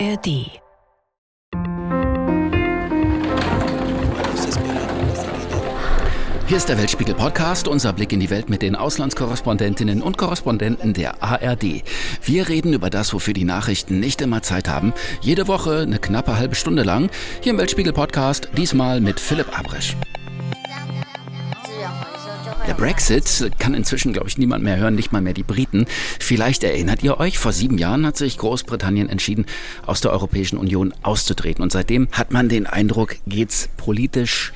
ARD. Hier ist der Weltspiegel Podcast, unser Blick in die Welt mit den Auslandskorrespondentinnen und Korrespondenten der ARD. Wir reden über das, wofür die Nachrichten nicht immer Zeit haben. Jede Woche eine knappe halbe Stunde lang. Hier im Weltspiegel Podcast, diesmal mit Philipp Abrisch. Der Brexit kann inzwischen, glaube ich, niemand mehr hören, nicht mal mehr die Briten. Vielleicht erinnert ihr euch, vor sieben Jahren hat sich Großbritannien entschieden, aus der Europäischen Union auszutreten. Und seitdem hat man den Eindruck, geht's politisch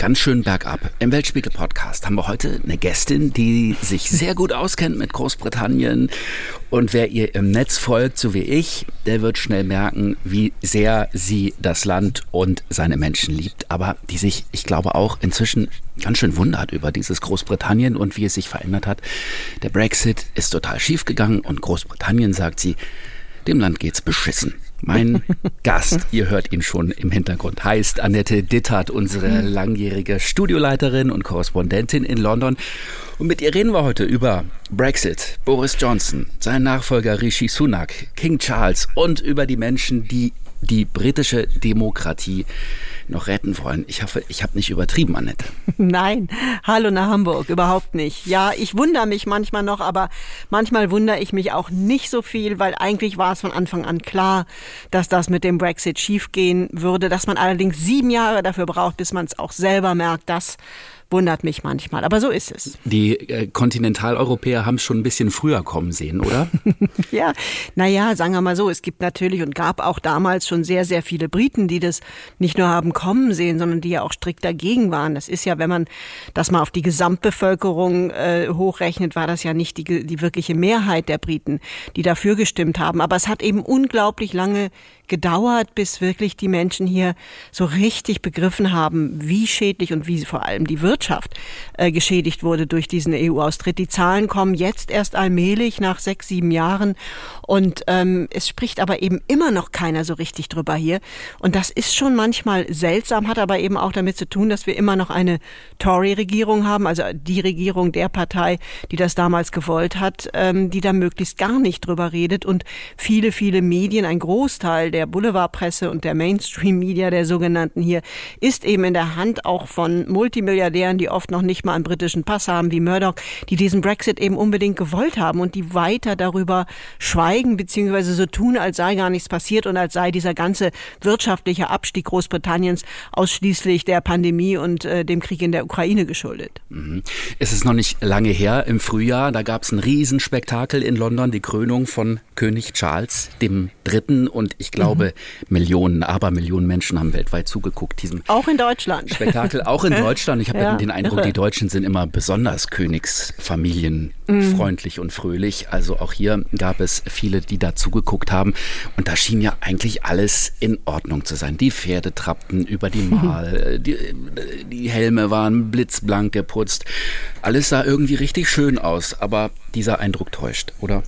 ganz schön bergab. Im Weltspiegel Podcast haben wir heute eine Gästin, die sich sehr gut auskennt mit Großbritannien. Und wer ihr im Netz folgt, so wie ich, der wird schnell merken, wie sehr sie das Land und seine Menschen liebt. Aber die sich, ich glaube, auch inzwischen ganz schön wundert über dieses Großbritannien und wie es sich verändert hat. Der Brexit ist total schief gegangen und Großbritannien, sagt sie, dem Land geht's beschissen. Mein Gast, ihr hört ihn schon im Hintergrund, heißt Annette Dittert, unsere langjährige Studioleiterin und Korrespondentin in London. Und mit ihr reden wir heute über Brexit, Boris Johnson, sein Nachfolger Rishi Sunak, King Charles und über die Menschen, die die britische Demokratie noch retten wollen. Ich hoffe, ich habe nicht übertrieben, Annette. Nein, hallo nach Hamburg, überhaupt nicht. Ja, ich wundere mich manchmal noch, aber manchmal wundere ich mich auch nicht so viel, weil eigentlich war es von Anfang an klar, dass das mit dem Brexit schiefgehen würde, dass man allerdings sieben Jahre dafür braucht, bis man es auch selber merkt, dass wundert mich manchmal. Aber so ist es. Die äh, Kontinentaleuropäer haben es schon ein bisschen früher kommen sehen, oder? ja, naja, sagen wir mal so, es gibt natürlich und gab auch damals schon sehr, sehr viele Briten, die das nicht nur haben kommen sehen, sondern die ja auch strikt dagegen waren. Das ist ja, wenn man das mal auf die Gesamtbevölkerung äh, hochrechnet, war das ja nicht die, die wirkliche Mehrheit der Briten, die dafür gestimmt haben. Aber es hat eben unglaublich lange gedauert, bis wirklich die Menschen hier so richtig begriffen haben, wie schädlich und wie vor allem die Wirtschaft äh, geschädigt wurde durch diesen EU-Austritt. Die Zahlen kommen jetzt erst allmählich nach sechs, sieben Jahren und ähm, es spricht aber eben immer noch keiner so richtig drüber hier. Und das ist schon manchmal seltsam, hat aber eben auch damit zu tun, dass wir immer noch eine Tory-Regierung haben, also die Regierung der Partei, die das damals gewollt hat, ähm, die da möglichst gar nicht drüber redet und viele, viele Medien, ein Großteil der der Boulevardpresse und der Mainstream-Media der sogenannten hier ist eben in der Hand auch von Multimilliardären, die oft noch nicht mal einen britischen Pass haben, wie Murdoch, die diesen Brexit eben unbedingt gewollt haben und die weiter darüber schweigen beziehungsweise so tun, als sei gar nichts passiert und als sei dieser ganze wirtschaftliche Abstieg Großbritanniens ausschließlich der Pandemie und äh, dem Krieg in der Ukraine geschuldet. Mhm. Es ist noch nicht lange her, im Frühjahr, da gab es ein Riesenspektakel in London, die Krönung von König Charles Dritten und ich glaube, glaube, Millionen, aber Millionen Menschen haben weltweit zugeguckt. Diesem auch in Deutschland. Spektakel, auch in Deutschland. Ich habe ja, den Eindruck, irre. die Deutschen sind immer besonders königsfamilienfreundlich mm. und fröhlich. Also auch hier gab es viele, die da zugeguckt haben. Und da schien ja eigentlich alles in Ordnung zu sein. Die Pferde trappten über die Mal, die, die Helme waren blitzblank geputzt. Alles sah irgendwie richtig schön aus, aber dieser Eindruck täuscht, oder?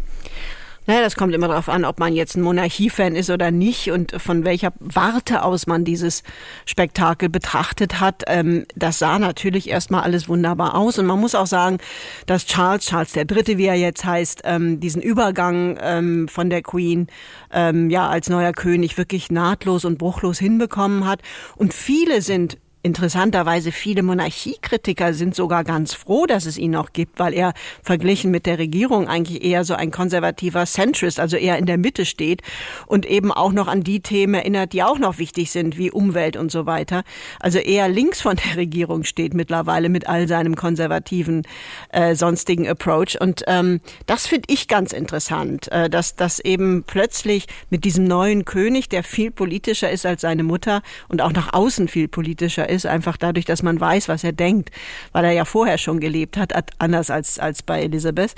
Naja, das kommt immer darauf an, ob man jetzt ein Monarchiefan ist oder nicht und von welcher Warte aus man dieses Spektakel betrachtet hat. Ähm, das sah natürlich erstmal alles wunderbar aus und man muss auch sagen, dass Charles, Charles Dritte, wie er jetzt heißt, ähm, diesen Übergang ähm, von der Queen ja als neuer König wirklich nahtlos und bruchlos hinbekommen hat und viele sind Interessanterweise viele Monarchiekritiker sind sogar ganz froh, dass es ihn noch gibt, weil er verglichen mit der Regierung eigentlich eher so ein konservativer Centrist, also eher in der Mitte steht und eben auch noch an die Themen erinnert, die auch noch wichtig sind, wie Umwelt und so weiter. Also eher links von der Regierung steht mittlerweile mit all seinem konservativen äh, sonstigen Approach. Und ähm, das finde ich ganz interessant, äh, dass das eben plötzlich mit diesem neuen König, der viel politischer ist als seine Mutter und auch nach außen viel politischer ist, einfach dadurch, dass man weiß, was er denkt, weil er ja vorher schon gelebt hat, anders als, als bei Elisabeth,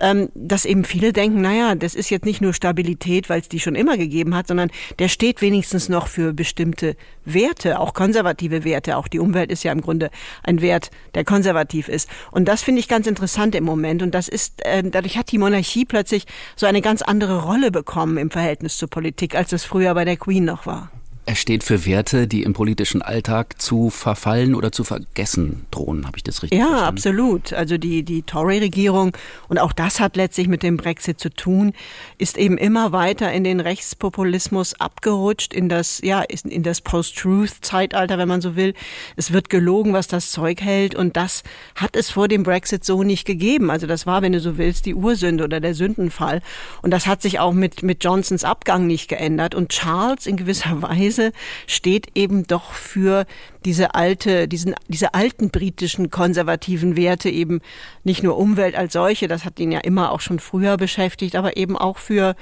ähm, dass eben viele denken, naja, das ist jetzt nicht nur Stabilität, weil es die schon immer gegeben hat, sondern der steht wenigstens noch für bestimmte Werte, auch konservative Werte. Auch die Umwelt ist ja im Grunde ein Wert, der konservativ ist. Und das finde ich ganz interessant im Moment. Und das ist, äh, dadurch hat die Monarchie plötzlich so eine ganz andere Rolle bekommen im Verhältnis zur Politik, als es früher bei der Queen noch war. Er steht für Werte, die im politischen Alltag zu verfallen oder zu vergessen drohen. Habe ich das richtig ja, verstanden? Ja, absolut. Also die, die Tory-Regierung, und auch das hat letztlich mit dem Brexit zu tun, ist eben immer weiter in den Rechtspopulismus abgerutscht, in das, ja, in das Post-Truth-Zeitalter, wenn man so will. Es wird gelogen, was das Zeug hält. Und das hat es vor dem Brexit so nicht gegeben. Also das war, wenn du so willst, die Ursünde oder der Sündenfall. Und das hat sich auch mit, mit Johnsons Abgang nicht geändert. Und Charles in gewisser Weise Weise steht eben doch für diese alte, diesen, diese alten britischen konservativen Werte eben nicht nur Umwelt als solche, das hat ihn ja immer auch schon früher beschäftigt, aber eben auch für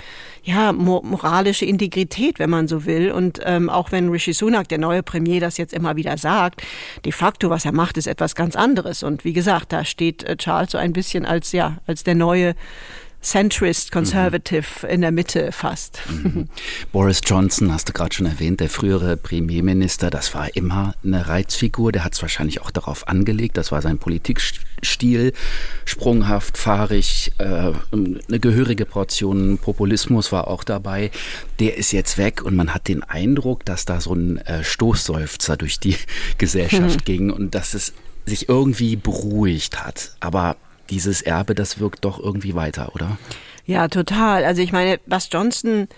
ja moralische Integrität, wenn man so will. Und ähm, auch wenn Rishi Sunak, der neue Premier, das jetzt immer wieder sagt, de facto was er macht, ist etwas ganz anderes. Und wie gesagt, da steht äh, Charles so ein bisschen als ja als der neue Centrist, Conservative mhm. in der Mitte fast. Mhm. Boris Johnson, hast du gerade schon erwähnt, der frühere Premierminister, das war immer eine Reizfigur. Der hat es wahrscheinlich auch darauf angelegt. Das war sein Politikstil. Sprunghaft, fahrig, äh, eine gehörige Portion Populismus war auch dabei. Der ist jetzt weg und man hat den Eindruck, dass da so ein äh, Stoßseufzer durch die Gesellschaft mhm. ging und dass es sich irgendwie beruhigt hat. Aber dieses Erbe, das wirkt doch irgendwie weiter, oder? Ja, total. Also ich meine, was Johnson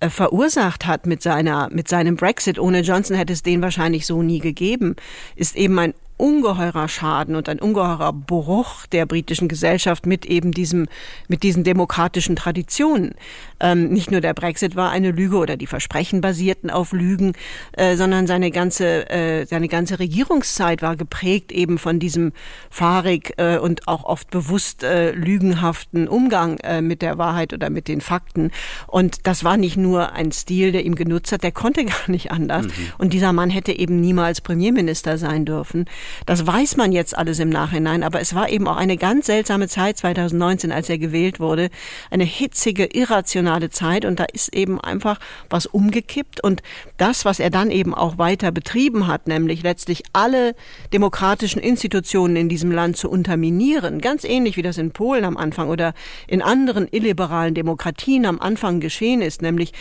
äh, verursacht hat mit seiner mit seinem Brexit. Ohne Johnson hätte es den wahrscheinlich so nie gegeben. Ist eben ein ungeheurer Schaden und ein ungeheurer Bruch der britischen Gesellschaft mit eben diesem, mit diesen demokratischen Traditionen. Ähm, nicht nur der Brexit war eine Lüge oder die Versprechen basierten auf Lügen, äh, sondern seine ganze, äh, seine ganze Regierungszeit war geprägt eben von diesem fahrig äh, und auch oft bewusst äh, lügenhaften Umgang äh, mit der Wahrheit oder mit den Fakten. Und das war nicht nur ein Stil, der ihm genutzt hat, der konnte gar nicht anders. Mhm. Und dieser Mann hätte eben niemals Premierminister sein dürfen. Das weiß man jetzt alles im Nachhinein, aber es war eben auch eine ganz seltsame Zeit 2019, als er gewählt wurde. Eine hitzige, irrationale Zeit und da ist eben einfach was umgekippt und das, was er dann eben auch weiter betrieben hat, nämlich letztlich alle demokratischen Institutionen in diesem Land zu unterminieren, ganz ähnlich wie das in Polen am Anfang oder in anderen illiberalen Demokratien am Anfang geschehen ist, nämlich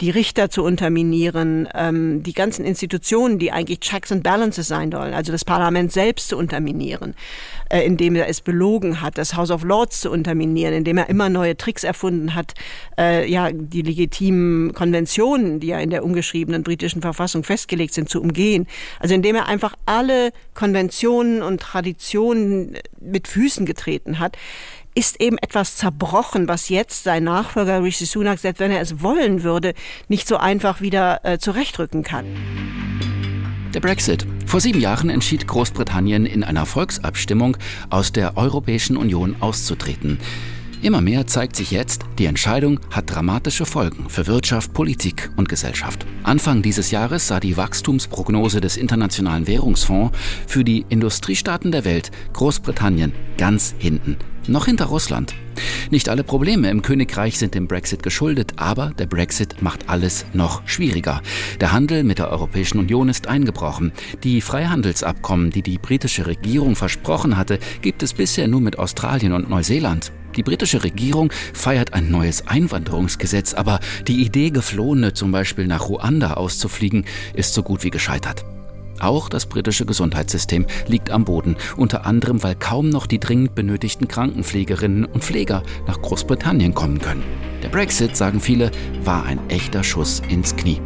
die Richter zu unterminieren, ähm, die ganzen Institutionen, die eigentlich Checks and Balances sein sollen, also das Parlament Parlament selbst zu unterminieren, äh, indem er es belogen hat, das House of Lords zu unterminieren, indem er immer neue Tricks erfunden hat, äh, ja, die legitimen Konventionen, die ja in der ungeschriebenen britischen Verfassung festgelegt sind, zu umgehen. Also indem er einfach alle Konventionen und Traditionen mit Füßen getreten hat ist eben etwas zerbrochen, was jetzt sein Nachfolger Rishi Sunak, selbst wenn er es wollen würde, nicht so einfach wieder äh, zurechtrücken kann. Der Brexit. Vor sieben Jahren entschied Großbritannien in einer Volksabstimmung aus der Europäischen Union auszutreten. Immer mehr zeigt sich jetzt, die Entscheidung hat dramatische Folgen für Wirtschaft, Politik und Gesellschaft. Anfang dieses Jahres sah die Wachstumsprognose des Internationalen Währungsfonds für die Industriestaaten der Welt Großbritannien ganz hinten noch hinter Russland. Nicht alle Probleme im Königreich sind dem Brexit geschuldet, aber der Brexit macht alles noch schwieriger. Der Handel mit der Europäischen Union ist eingebrochen. Die Freihandelsabkommen, die die britische Regierung versprochen hatte, gibt es bisher nur mit Australien und Neuseeland. Die britische Regierung feiert ein neues Einwanderungsgesetz, aber die Idee, Geflohene zum Beispiel nach Ruanda auszufliegen, ist so gut wie gescheitert. Auch das britische Gesundheitssystem liegt am Boden, unter anderem weil kaum noch die dringend benötigten Krankenpflegerinnen und Pfleger nach Großbritannien kommen können. Der Brexit, sagen viele, war ein echter Schuss ins Knie.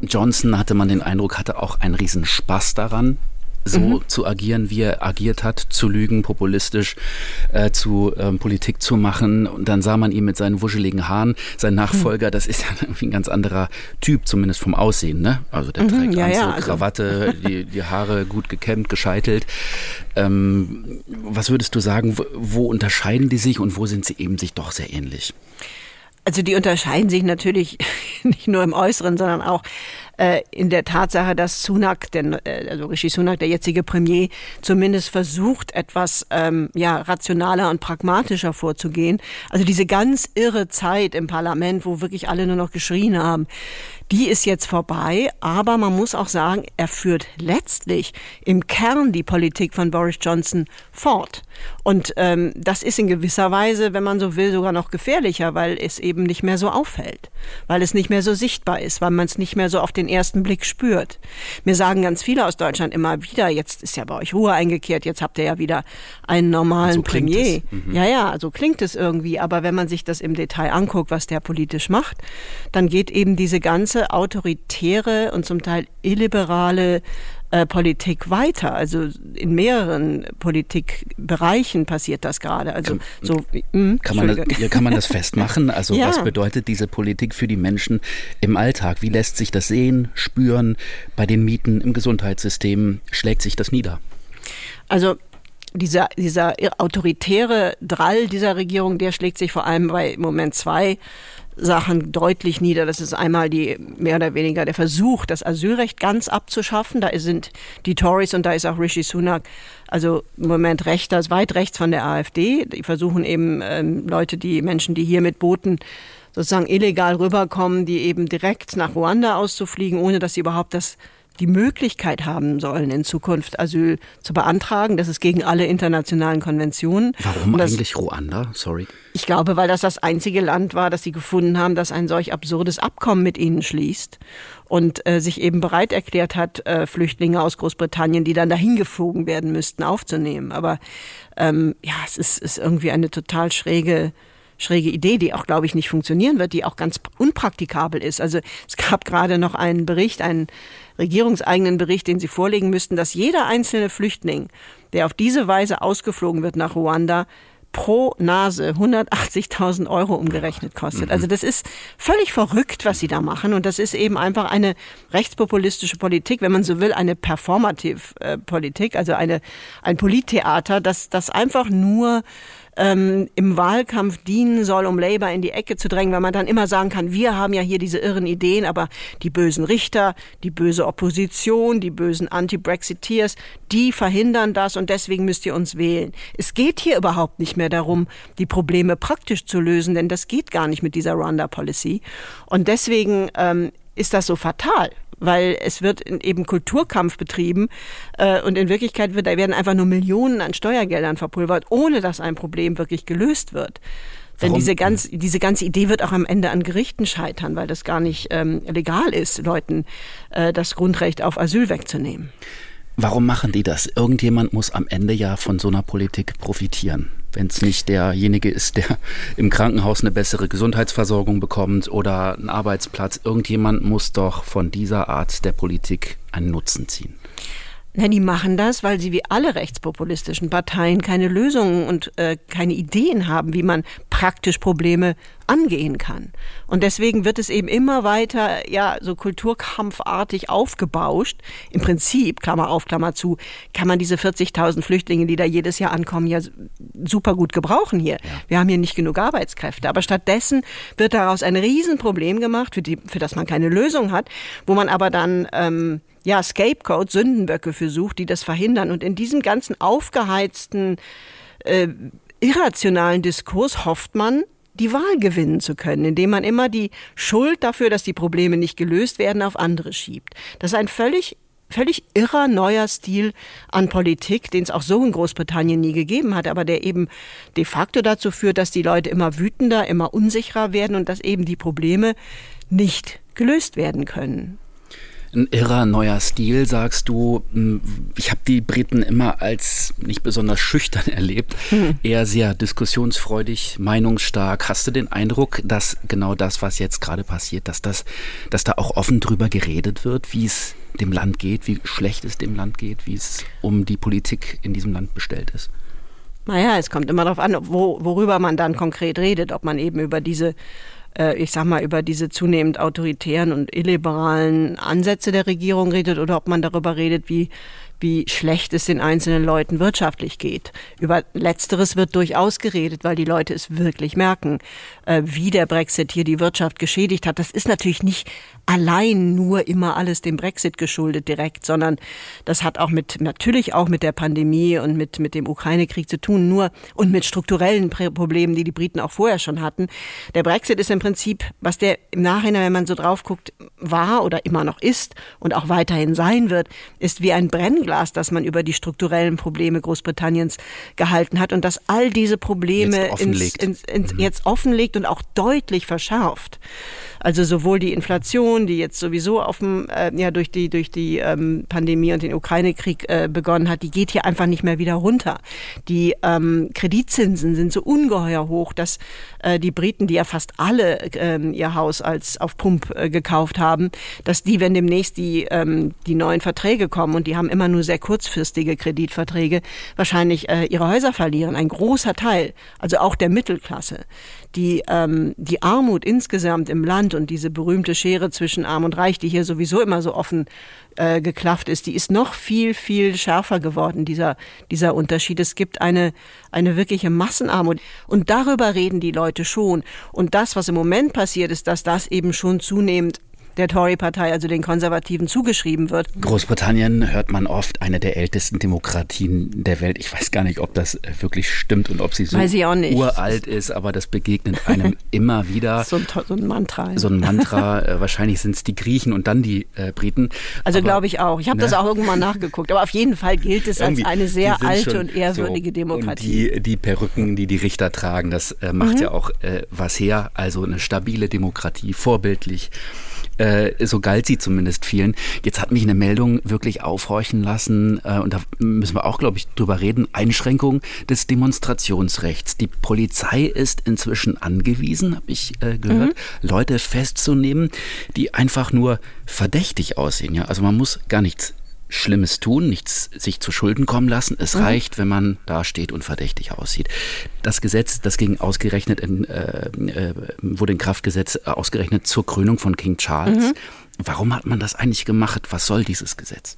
Johnson hatte man den Eindruck, hatte auch einen riesen Spaß daran, so mhm. zu agieren, wie er agiert hat, zu lügen, populistisch äh, zu ähm, Politik zu machen. Und dann sah man ihn mit seinen wuscheligen Haaren, sein Nachfolger, mhm. das ist ja irgendwie ein ganz anderer Typ, zumindest vom Aussehen. Ne? Also der mhm, trägt ja, Anzug, ja, also. Krawatte, die, die Haare gut gekämmt, gescheitelt. Ähm, was würdest du sagen, wo, wo unterscheiden die sich und wo sind sie eben sich doch sehr ähnlich? Also die unterscheiden sich natürlich nicht nur im Äußeren, sondern auch äh, in der Tatsache, dass Sunak, der, äh, also Rishi Sunak, der jetzige Premier, zumindest versucht, etwas ähm, ja, rationaler und pragmatischer vorzugehen. Also diese ganz irre Zeit im Parlament, wo wirklich alle nur noch geschrien haben, die ist jetzt vorbei, aber man muss auch sagen, er führt letztlich im Kern die Politik von Boris Johnson fort. Und ähm, das ist in gewisser Weise, wenn man so will, sogar noch gefährlicher, weil es eben nicht mehr so auffällt, weil es nicht mehr so sichtbar ist, weil man es nicht mehr so auf den ersten Blick spürt. Mir sagen ganz viele aus Deutschland immer wieder, jetzt ist ja bei euch Ruhe eingekehrt, jetzt habt ihr ja wieder einen normalen so Premier. Mhm. Ja, ja, so klingt es irgendwie, aber wenn man sich das im Detail anguckt, was der politisch macht, dann geht eben diese ganze autoritäre und zum Teil illiberale äh, Politik weiter. Also in mehreren Politikbereichen passiert das gerade. Also kann, so mh, hm, kann man das, kann man das festmachen? Also ja. was bedeutet diese Politik für die Menschen im Alltag? Wie lässt sich das sehen, spüren bei den Mieten im Gesundheitssystem? Schlägt sich das nieder? Also dieser, dieser autoritäre Drall dieser Regierung, der schlägt sich vor allem bei im Moment zwei Sachen deutlich nieder. Das ist einmal die mehr oder weniger der Versuch, das Asylrecht ganz abzuschaffen. Da sind die Tories und da ist auch Rishi Sunak, also im Moment rechter, weit rechts von der AfD. Die versuchen eben ähm, Leute, die Menschen, die hier mit Booten sozusagen illegal rüberkommen, die eben direkt nach Ruanda auszufliegen, ohne dass sie überhaupt das die Möglichkeit haben sollen, in Zukunft Asyl zu beantragen. Das ist gegen alle internationalen Konventionen. Warum das, eigentlich Ruanda? Sorry. Ich glaube, weil das das einzige Land war, das sie gefunden haben, das ein solch absurdes Abkommen mit ihnen schließt und äh, sich eben bereit erklärt hat, äh, Flüchtlinge aus Großbritannien, die dann dahin geflogen werden müssten, aufzunehmen. Aber ähm, ja, es ist, ist irgendwie eine total schräge schräge Idee, die auch, glaube ich, nicht funktionieren wird, die auch ganz unpraktikabel ist. Also es gab gerade noch einen Bericht, einen regierungseigenen Bericht, den Sie vorlegen müssten, dass jeder einzelne Flüchtling, der auf diese Weise ausgeflogen wird nach Ruanda, pro Nase 180.000 Euro umgerechnet kostet. Also das ist völlig verrückt, was sie da machen. Und das ist eben einfach eine rechtspopulistische Politik, wenn man so will, eine Performative-Politik, also eine, ein Polittheater, das, das einfach nur ähm, im Wahlkampf dienen soll, um Labour in die Ecke zu drängen, weil man dann immer sagen kann, wir haben ja hier diese irren Ideen, aber die bösen Richter, die böse Opposition, die bösen Anti-Brexiteers, die verhindern das und deswegen müsst ihr uns wählen. Es geht hier überhaupt nicht mehr darum, die Probleme praktisch zu lösen, denn das geht gar nicht mit dieser Rwanda-Policy. Und deswegen ähm, ist das so fatal weil es wird eben Kulturkampf betrieben äh, und in Wirklichkeit wird, da werden einfach nur Millionen an Steuergeldern verpulvert, ohne dass ein Problem wirklich gelöst wird. Denn diese, ganz, diese ganze Idee wird auch am Ende an Gerichten scheitern, weil das gar nicht ähm, legal ist, Leuten äh, das Grundrecht auf Asyl wegzunehmen. Warum machen die das? Irgendjemand muss am Ende ja von so einer Politik profitieren. Wenn es nicht derjenige ist, der im Krankenhaus eine bessere Gesundheitsversorgung bekommt oder einen Arbeitsplatz. Irgendjemand muss doch von dieser Art der Politik einen Nutzen ziehen. Na, die machen das, weil sie wie alle rechtspopulistischen Parteien keine Lösungen und äh, keine Ideen haben, wie man praktisch Probleme angehen kann. Und deswegen wird es eben immer weiter, ja, so kulturkampfartig aufgebauscht. Im Prinzip, Klammer auf, Klammer zu, kann man diese 40.000 Flüchtlinge, die da jedes Jahr ankommen, ja super gut gebrauchen hier. Ja. Wir haben hier nicht genug Arbeitskräfte. Aber stattdessen wird daraus ein Riesenproblem gemacht, für, die, für das man keine Lösung hat, wo man aber dann, ähm, ja, Scapegoat, Sündenböcke für sucht, die das verhindern. Und in diesem ganzen aufgeheizten, äh, irrationalen Diskurs hofft man, die Wahl gewinnen zu können, indem man immer die Schuld dafür, dass die Probleme nicht gelöst werden, auf andere schiebt. Das ist ein völlig völlig irrer neuer Stil an Politik, den es auch so in Großbritannien nie gegeben hat, aber der eben de facto dazu führt, dass die Leute immer wütender, immer unsicherer werden und dass eben die Probleme nicht gelöst werden können ein irrer neuer Stil, sagst du. Hm, ich habe die Briten immer als nicht besonders schüchtern erlebt, hm. eher sehr diskussionsfreudig, meinungsstark. Hast du den Eindruck, dass genau das, was jetzt gerade passiert, dass das, dass da auch offen drüber geredet wird, wie es dem Land geht, wie schlecht es dem Land geht, wie es um die Politik in diesem Land bestellt ist? Naja, es kommt immer darauf an, wo, worüber man dann konkret redet, ob man eben über diese äh, ich sag mal, über diese zunehmend autoritären und illiberalen Ansätze der Regierung redet oder ob man darüber redet, wie wie schlecht es den einzelnen Leuten wirtschaftlich geht. Über Letzteres wird durchaus geredet, weil die Leute es wirklich merken, äh, wie der Brexit hier die Wirtschaft geschädigt hat. Das ist natürlich nicht allein nur immer alles dem Brexit geschuldet direkt, sondern das hat auch mit, natürlich auch mit der Pandemie und mit, mit dem Ukraine-Krieg zu tun, nur und mit strukturellen Problemen, die die Briten auch vorher schon hatten. Der Brexit ist im Prinzip, was der im Nachhinein, wenn man so drauf guckt, war oder immer noch ist und auch weiterhin sein wird, ist wie ein Brennglas, das man über die strukturellen Probleme Großbritanniens gehalten hat und das all diese Probleme jetzt offenlegt, ins, ins, ins, mhm. jetzt offenlegt und auch deutlich verschärft. Also sowohl die Inflation, die jetzt sowieso auf dem, äh, ja durch die durch die ähm, Pandemie und den Ukraine-Krieg äh, begonnen hat, die geht hier einfach nicht mehr wieder runter. Die ähm, Kreditzinsen sind so ungeheuer hoch, dass äh, die Briten, die ja fast alle äh, ihr Haus als auf Pump äh, gekauft haben, dass die, wenn demnächst die ähm, die neuen Verträge kommen und die haben immer nur sehr kurzfristige Kreditverträge, wahrscheinlich äh, ihre Häuser verlieren. Ein großer Teil, also auch der Mittelklasse die, ähm, die Armut insgesamt im Land und diese berühmte Schere zwischen Arm und Reich, die hier sowieso immer so offen äh, geklafft ist, die ist noch viel, viel schärfer geworden, dieser, dieser Unterschied. Es gibt eine, eine wirkliche Massenarmut. Und darüber reden die Leute schon. Und das, was im Moment passiert, ist, dass das eben schon zunehmend der Tory-Partei, also den Konservativen, zugeschrieben wird. Großbritannien hört man oft eine der ältesten Demokratien der Welt. Ich weiß gar nicht, ob das wirklich stimmt und ob sie so uralt ist, aber das begegnet einem immer wieder. So ein, so ein Mantra. Ja. So ein Mantra. Äh, wahrscheinlich sind es die Griechen und dann die äh, Briten. Also glaube ich auch. Ich habe ne? das auch irgendwann nachgeguckt. Aber auf jeden Fall gilt es als eine sehr alte und ehrwürdige so, Demokratie. Und die, die Perücken, die die Richter tragen, das äh, macht mhm. ja auch äh, was her. Also eine stabile Demokratie, vorbildlich. Äh, so galt sie zumindest vielen. Jetzt hat mich eine Meldung wirklich aufhorchen lassen, äh, und da müssen wir auch, glaube ich, drüber reden, Einschränkung des Demonstrationsrechts. Die Polizei ist inzwischen angewiesen, habe ich äh, gehört, mhm. Leute festzunehmen, die einfach nur verdächtig aussehen. Ja? Also man muss gar nichts Schlimmes tun, nichts sich zu Schulden kommen lassen. Es mhm. reicht, wenn man da steht und verdächtig aussieht. Das Gesetz, das ging ausgerechnet in, äh, äh, wurde in Kraft gesetzt, ausgerechnet zur Krönung von King Charles. Mhm. Warum hat man das eigentlich gemacht? Was soll dieses Gesetz?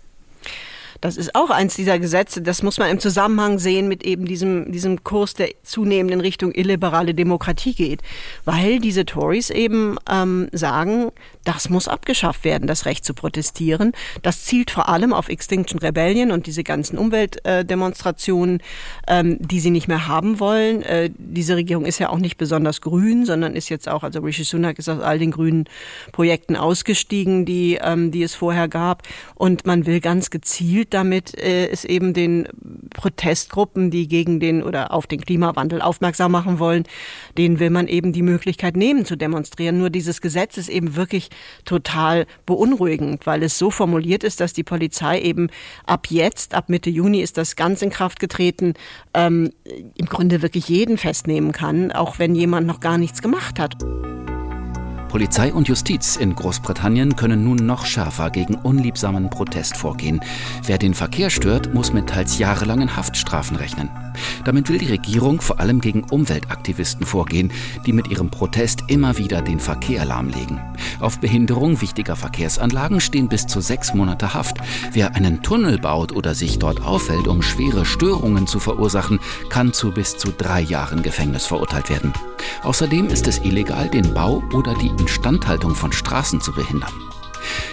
Das ist auch eins dieser Gesetze. Das muss man im Zusammenhang sehen mit eben diesem, diesem Kurs, der zunehmend in Richtung illiberale Demokratie geht. Weil diese Tories eben ähm, sagen, das muss abgeschafft werden, das Recht zu protestieren. Das zielt vor allem auf Extinction Rebellion und diese ganzen Umweltdemonstrationen, ähm, die sie nicht mehr haben wollen. Äh, diese Regierung ist ja auch nicht besonders grün, sondern ist jetzt auch, also Rishi Sunak ist aus all den grünen Projekten ausgestiegen, die, ähm, die es vorher gab. Und man will ganz gezielt damit äh, es eben den Protestgruppen, die gegen den oder auf den Klimawandel aufmerksam machen wollen, denen will man eben die Möglichkeit nehmen zu demonstrieren. Nur dieses Gesetz ist eben wirklich total beunruhigend, weil es so formuliert ist, dass die Polizei eben ab jetzt, ab Mitte Juni ist das ganz in Kraft getreten, ähm, im Grunde wirklich jeden festnehmen kann, auch wenn jemand noch gar nichts gemacht hat. Polizei und Justiz in Großbritannien können nun noch schärfer gegen unliebsamen Protest vorgehen. Wer den Verkehr stört, muss mit teils jahrelangen Haftstrafen rechnen. Damit will die Regierung vor allem gegen Umweltaktivisten vorgehen, die mit ihrem Protest immer wieder den Verkehr lahmlegen. Auf Behinderung wichtiger Verkehrsanlagen stehen bis zu sechs Monate Haft. Wer einen Tunnel baut oder sich dort auffällt, um schwere Störungen zu verursachen, kann zu bis zu drei Jahren Gefängnis verurteilt werden. Außerdem ist es illegal, den Bau oder die Instandhaltung von Straßen zu behindern.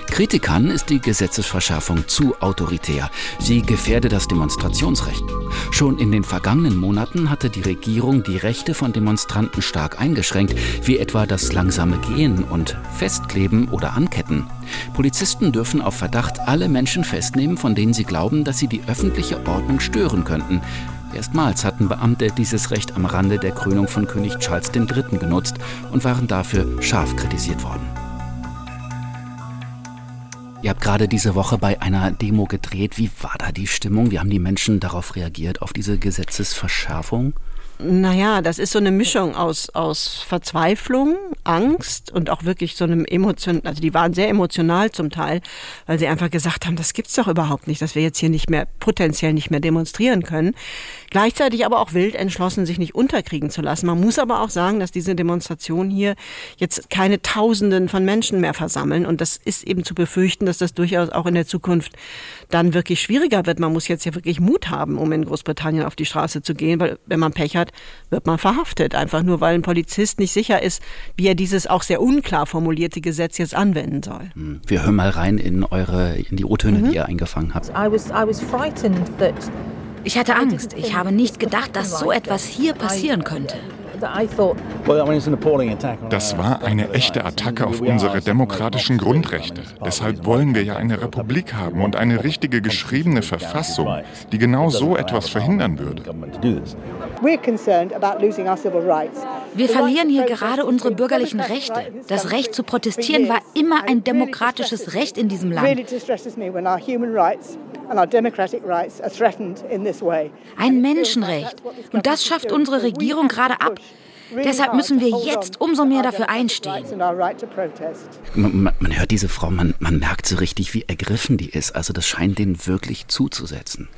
Kritikern ist die Gesetzesverschärfung zu autoritär. Sie gefährde das Demonstrationsrecht. Schon in den vergangenen Monaten hatte die Regierung die Rechte von Demonstranten stark eingeschränkt, wie etwa das langsame Gehen und Festkleben oder Anketten. Polizisten dürfen auf Verdacht alle Menschen festnehmen, von denen sie glauben, dass sie die öffentliche Ordnung stören könnten. Erstmals hatten Beamte dieses Recht am Rande der Krönung von König Charles III. genutzt und waren dafür scharf kritisiert worden. Ihr habt gerade diese Woche bei einer Demo gedreht. Wie war da die Stimmung? Wie haben die Menschen darauf reagiert, auf diese Gesetzesverschärfung? Naja, das ist so eine Mischung aus, aus Verzweiflung, Angst und auch wirklich so einem Emotion, also die waren sehr emotional zum Teil, weil sie einfach gesagt haben, das gibt's doch überhaupt nicht, dass wir jetzt hier nicht mehr, potenziell nicht mehr demonstrieren können. Gleichzeitig aber auch wild entschlossen, sich nicht unterkriegen zu lassen. Man muss aber auch sagen, dass diese Demonstrationen hier jetzt keine Tausenden von Menschen mehr versammeln und das ist eben zu befürchten, dass das durchaus auch in der Zukunft dann wirklich schwieriger wird. Man muss jetzt ja wirklich Mut haben, um in Großbritannien auf die Straße zu gehen, weil wenn man Pech hat, wird man verhaftet. Einfach nur, weil ein Polizist nicht sicher ist, wie er dieses auch sehr unklar formulierte Gesetz jetzt anwenden soll. Hm. Wir hören mal rein in eure, in die O-Töne, mhm. die ihr eingefangen habt. I was, I was frightened that ich hatte Angst. Ich habe nicht gedacht, dass so etwas hier passieren könnte. Das war eine echte Attacke auf unsere demokratischen Grundrechte. Deshalb wollen wir ja eine Republik haben und eine richtige geschriebene Verfassung, die genau so etwas verhindern würde. Wir verlieren hier gerade unsere bürgerlichen Rechte. Das Recht zu protestieren war immer ein demokratisches Recht in diesem Land. Ein Menschenrecht. Und das schafft unsere Regierung gerade ab. Deshalb müssen wir jetzt umso mehr dafür einstehen. Man, man hört diese Frau, man, man merkt so richtig, wie ergriffen die ist. Also das scheint denen wirklich zuzusetzen.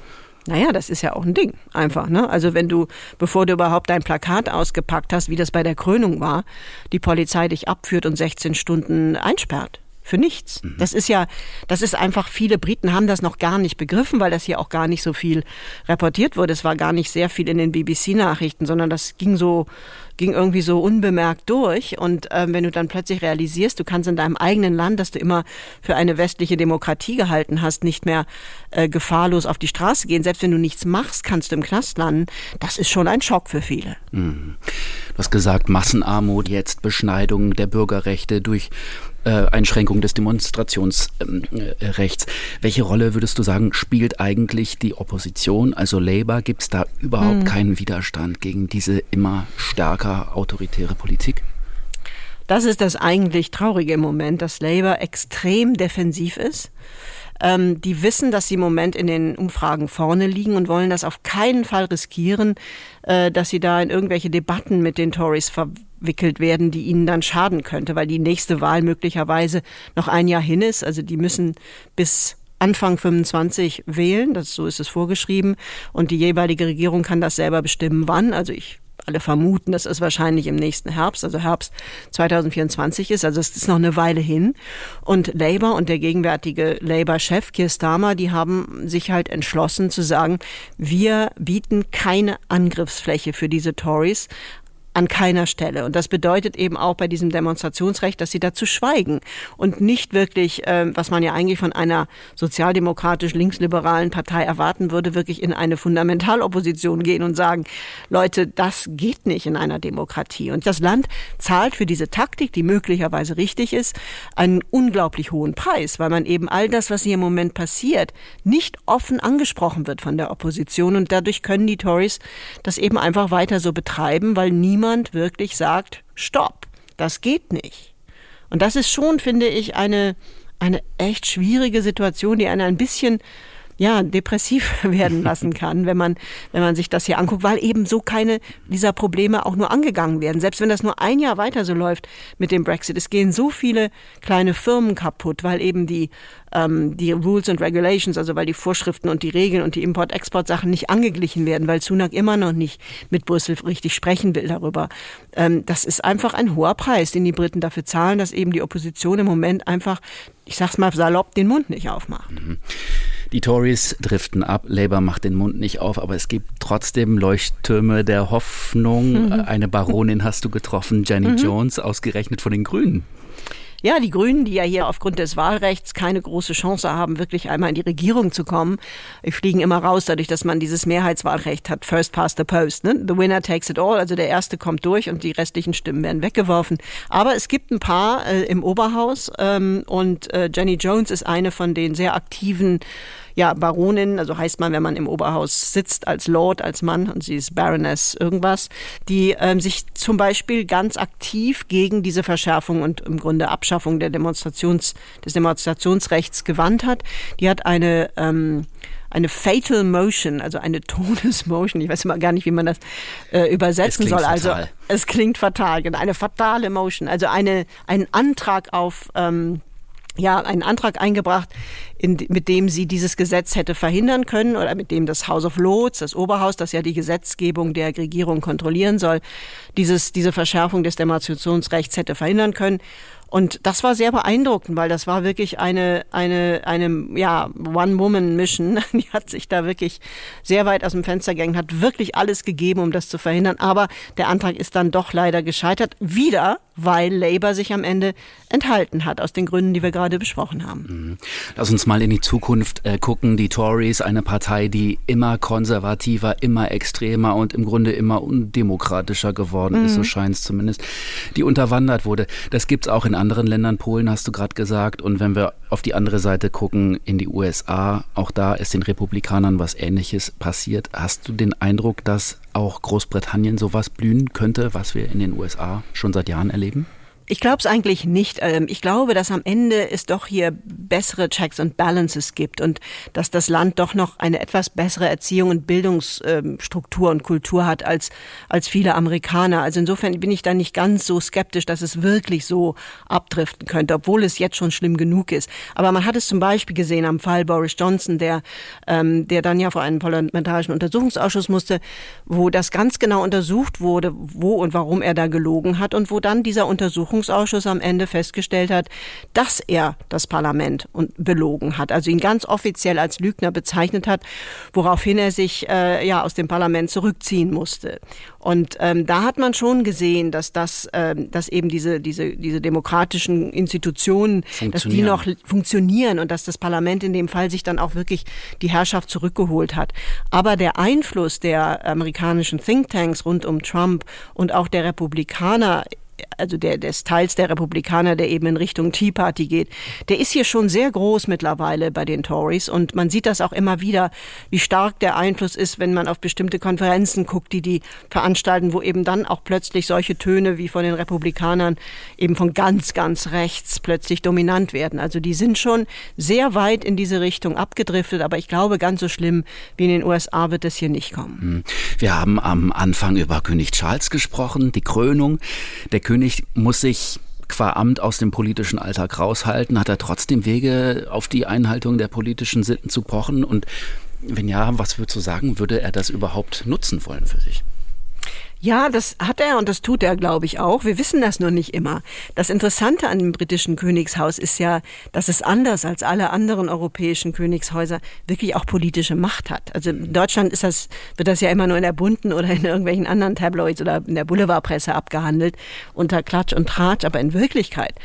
Naja, das ist ja auch ein Ding, einfach. Ne? Also wenn du, bevor du überhaupt dein Plakat ausgepackt hast, wie das bei der Krönung war, die Polizei dich abführt und 16 Stunden einsperrt für nichts. Mhm. Das ist ja, das ist einfach, viele Briten haben das noch gar nicht begriffen, weil das hier auch gar nicht so viel reportiert wurde. Es war gar nicht sehr viel in den BBC-Nachrichten, sondern das ging so, ging irgendwie so unbemerkt durch. Und ähm, wenn du dann plötzlich realisierst, du kannst in deinem eigenen Land, das du immer für eine westliche Demokratie gehalten hast, nicht mehr äh, gefahrlos auf die Straße gehen. Selbst wenn du nichts machst, kannst du im Knast landen. Das ist schon ein Schock für viele. Mhm. Du hast gesagt, Massenarmut, jetzt Beschneidung der Bürgerrechte durch äh, Einschränkung des Demonstrationsrechts. Welche Rolle würdest du sagen, spielt eigentlich die Opposition, also Labour? Gibt es da überhaupt hm. keinen Widerstand gegen diese immer stärker autoritäre Politik? Das ist das eigentlich Traurige im Moment, dass Labour extrem defensiv ist. Ähm, die wissen, dass sie im Moment in den Umfragen vorne liegen und wollen das auf keinen Fall riskieren, äh, dass sie da in irgendwelche Debatten mit den Tories verwickelt werden, die ihnen dann schaden könnte, weil die nächste Wahl möglicherweise noch ein Jahr hin ist. Also die müssen bis Anfang 25 wählen, das, so ist es vorgeschrieben, und die jeweilige Regierung kann das selber bestimmen, wann. Also ich alle vermuten, dass es wahrscheinlich im nächsten Herbst, also Herbst 2024 ist. Also es ist noch eine Weile hin. Und Labour und der gegenwärtige Labour-Chef Keir Starmer, die haben sich halt entschlossen zu sagen, wir bieten keine Angriffsfläche für diese Tories an keiner Stelle. Und das bedeutet eben auch bei diesem Demonstrationsrecht, dass sie dazu schweigen und nicht wirklich, äh, was man ja eigentlich von einer sozialdemokratisch linksliberalen Partei erwarten würde, wirklich in eine Fundamentalopposition gehen und sagen, Leute, das geht nicht in einer Demokratie. Und das Land zahlt für diese Taktik, die möglicherweise richtig ist, einen unglaublich hohen Preis, weil man eben all das, was hier im Moment passiert, nicht offen angesprochen wird von der Opposition. Und dadurch können die Tories das eben einfach weiter so betreiben, weil niemand niemand wirklich sagt, stopp, das geht nicht. Und das ist schon, finde ich, eine, eine echt schwierige Situation, die einen ein bisschen ja, depressiv werden lassen kann, wenn man, wenn man sich das hier anguckt, weil eben so keine dieser Probleme auch nur angegangen werden. Selbst wenn das nur ein Jahr weiter so läuft mit dem Brexit, es gehen so viele kleine Firmen kaputt, weil eben die, ähm, die Rules and Regulations, also weil die Vorschriften und die Regeln und die Import-Export-Sachen nicht angeglichen werden, weil Sunak immer noch nicht mit Brüssel richtig sprechen will darüber. Ähm, das ist einfach ein hoher Preis, den die Briten dafür zahlen, dass eben die Opposition im Moment einfach, ich sag's mal salopp, den Mund nicht aufmacht. Mhm. Die Tories driften ab, Labour macht den Mund nicht auf, aber es gibt trotzdem Leuchttürme der Hoffnung. Mhm. Eine Baronin hast du getroffen, Jenny mhm. Jones, ausgerechnet von den Grünen. Ja, die Grünen, die ja hier aufgrund des Wahlrechts keine große Chance haben, wirklich einmal in die Regierung zu kommen, fliegen immer raus, dadurch, dass man dieses Mehrheitswahlrecht hat, first past the post. Ne? The winner takes it all, also der Erste kommt durch und die restlichen Stimmen werden weggeworfen. Aber es gibt ein paar äh, im Oberhaus ähm, und äh, Jenny Jones ist eine von den sehr aktiven ja, Baronin, also heißt man, wenn man im Oberhaus sitzt als Lord, als Mann und sie ist Baroness irgendwas, die ähm, sich zum Beispiel ganz aktiv gegen diese Verschärfung und im Grunde Abschaffung der Demonstrations, des Demonstrationsrechts gewandt hat. Die hat eine ähm, eine Fatal Motion, also eine Todesmotion. Ich weiß immer gar nicht, wie man das äh, übersetzen soll. Also fatal. es klingt fatal, genau, eine fatale Motion, also eine ein Antrag auf ähm, ja, einen Antrag eingebracht, in, mit dem sie dieses Gesetz hätte verhindern können oder mit dem das House of Lords, das Oberhaus, das ja die Gesetzgebung der Regierung kontrollieren soll, dieses, diese Verschärfung des Demonstrationsrechts hätte verhindern können. Und das war sehr beeindruckend, weil das war wirklich eine, eine, eine, ja, One-Woman-Mission. Die hat sich da wirklich sehr weit aus dem Fenster gegangen, hat wirklich alles gegeben, um das zu verhindern. Aber der Antrag ist dann doch leider gescheitert. Wieder, weil Labour sich am Ende enthalten hat, aus den Gründen, die wir gerade besprochen haben. Mhm. Lass uns mal in die Zukunft äh, gucken. Die Tories, eine Partei, die immer konservativer, immer extremer und im Grunde immer undemokratischer geworden mhm. ist, so scheint es zumindest, die unterwandert wurde. Das gibt's auch in anderen Ländern. Polen hast du gerade gesagt. Und wenn wir auf die andere Seite gucken, in die USA, auch da ist den Republikanern was Ähnliches passiert. Hast du den Eindruck, dass auch Großbritannien sowas blühen könnte, was wir in den USA schon seit Jahren erleben? Ich glaube es eigentlich nicht. Ähm, ich glaube, dass am Ende es doch hier bessere Checks und Balances gibt und dass das Land doch noch eine etwas bessere Erziehung und Bildungsstruktur und Kultur hat als, als viele Amerikaner. Also insofern bin ich da nicht ganz so skeptisch, dass es wirklich so abdriften könnte, obwohl es jetzt schon schlimm genug ist. Aber man hat es zum Beispiel gesehen am Fall Boris Johnson, der, ähm, der dann ja vor einen parlamentarischen Untersuchungsausschuss musste, wo das ganz genau untersucht wurde, wo und warum er da gelogen hat und wo dann dieser Untersuchung Untersuchungsausschuss am Ende festgestellt hat, dass er das Parlament belogen hat, also ihn ganz offiziell als Lügner bezeichnet hat, woraufhin er sich äh, ja aus dem Parlament zurückziehen musste. Und ähm, da hat man schon gesehen, dass das, ähm, dass eben diese diese diese demokratischen Institutionen, dass die noch funktionieren und dass das Parlament in dem Fall sich dann auch wirklich die Herrschaft zurückgeholt hat. Aber der Einfluss der amerikanischen Thinktanks rund um Trump und auch der Republikaner also der, des Teils der Republikaner, der eben in Richtung Tea Party geht, der ist hier schon sehr groß mittlerweile bei den Tories und man sieht das auch immer wieder, wie stark der Einfluss ist, wenn man auf bestimmte Konferenzen guckt, die die veranstalten, wo eben dann auch plötzlich solche Töne wie von den Republikanern eben von ganz, ganz rechts plötzlich dominant werden. Also die sind schon sehr weit in diese Richtung abgedriftet, aber ich glaube, ganz so schlimm wie in den USA wird es hier nicht kommen. Hm. Wir haben am Anfang über König Charles gesprochen, die Krönung. Der König muss sich qua Amt aus dem politischen Alltag raushalten? Hat er trotzdem Wege, auf die Einhaltung der politischen Sitten zu pochen? Und wenn ja, was würdest du sagen, würde er das überhaupt nutzen wollen für sich? Ja, das hat er und das tut er, glaube ich, auch. Wir wissen das nur nicht immer. Das Interessante an dem britischen Königshaus ist ja, dass es anders als alle anderen europäischen Königshäuser wirklich auch politische Macht hat. Also in Deutschland ist das, wird das ja immer nur in der bunten oder in irgendwelchen anderen Tabloids oder in der Boulevardpresse abgehandelt unter Klatsch und Tratsch. Aber in Wirklichkeit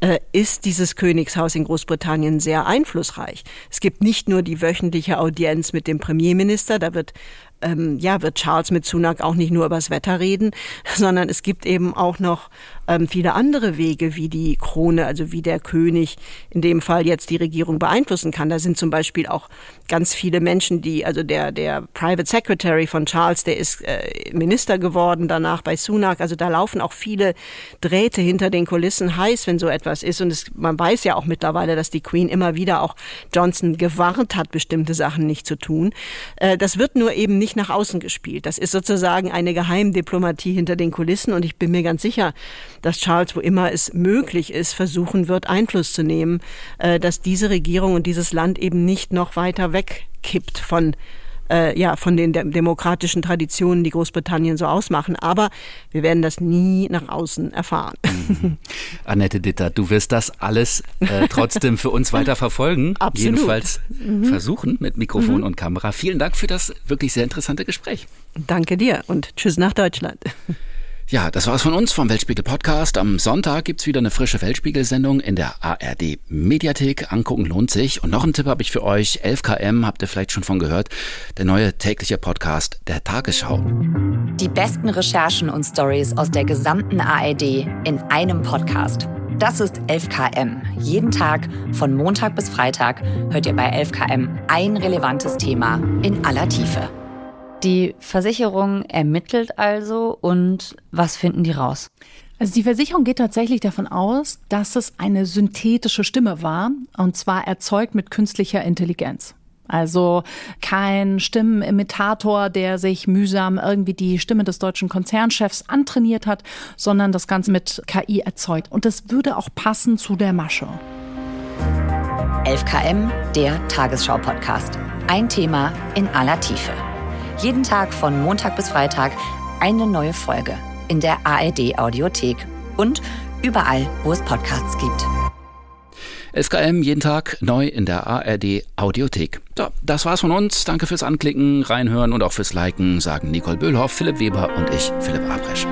äh, ist dieses Königshaus in Großbritannien sehr einflussreich. Es gibt nicht nur die wöchentliche Audienz mit dem Premierminister, da wird ähm, ja, wird Charles mit Sunak auch nicht nur übers Wetter reden, sondern es gibt eben auch noch ähm, viele andere Wege, wie die Krone, also wie der König in dem Fall jetzt die Regierung beeinflussen kann. Da sind zum Beispiel auch ganz viele Menschen, die, also der, der Private Secretary von Charles, der ist äh, Minister geworden danach bei Sunak. Also da laufen auch viele Drähte hinter den Kulissen heiß, wenn so etwas ist. Und es, man weiß ja auch mittlerweile, dass die Queen immer wieder auch Johnson gewarnt hat, bestimmte Sachen nicht zu tun. Äh, das wird nur eben nicht nach außen gespielt. Das ist sozusagen eine Geheimdiplomatie hinter den Kulissen. Und ich bin mir ganz sicher, dass Charles, wo immer es möglich ist, versuchen wird, Einfluss zu nehmen, äh, dass diese Regierung und dieses Land eben nicht noch weiter wegkippt von äh, ja, von den demokratischen Traditionen, die Großbritannien so ausmachen. Aber wir werden das nie nach außen erfahren. Mhm. Annette Ditter, du wirst das alles äh, trotzdem für uns weiter verfolgen. Absolut. Jedenfalls mhm. versuchen mit Mikrofon mhm. und Kamera. Vielen Dank für das wirklich sehr interessante Gespräch. Danke dir und tschüss nach Deutschland. Ja, das war's von uns vom Weltspiegel Podcast. Am Sonntag gibt's wieder eine frische Weltspiegel-Sendung in der ARD Mediathek. Angucken lohnt sich. Und noch einen Tipp habe ich für euch. 11KM habt ihr vielleicht schon von gehört. Der neue tägliche Podcast der Tagesschau. Die besten Recherchen und Stories aus der gesamten ARD in einem Podcast. Das ist 11KM. Jeden Tag von Montag bis Freitag hört ihr bei 11KM ein relevantes Thema in aller Tiefe. Die Versicherung ermittelt also und was finden die raus? Also die Versicherung geht tatsächlich davon aus, dass es eine synthetische Stimme war und zwar erzeugt mit künstlicher Intelligenz. Also kein Stimmenimitator, der sich mühsam irgendwie die Stimme des deutschen Konzernchefs antrainiert hat, sondern das Ganze mit KI erzeugt. Und das würde auch passen zu der Masche. 11KM, der Tagesschau-Podcast. Ein Thema in aller Tiefe. Jeden Tag von Montag bis Freitag eine neue Folge in der ARD-Audiothek und überall, wo es Podcasts gibt. 11KM jeden Tag neu in der ARD Audiothek. So, das war's von uns. Danke fürs Anklicken, Reinhören und auch fürs Liken, sagen Nicole Böhlhoff, Philipp Weber und ich, Philipp Abresch.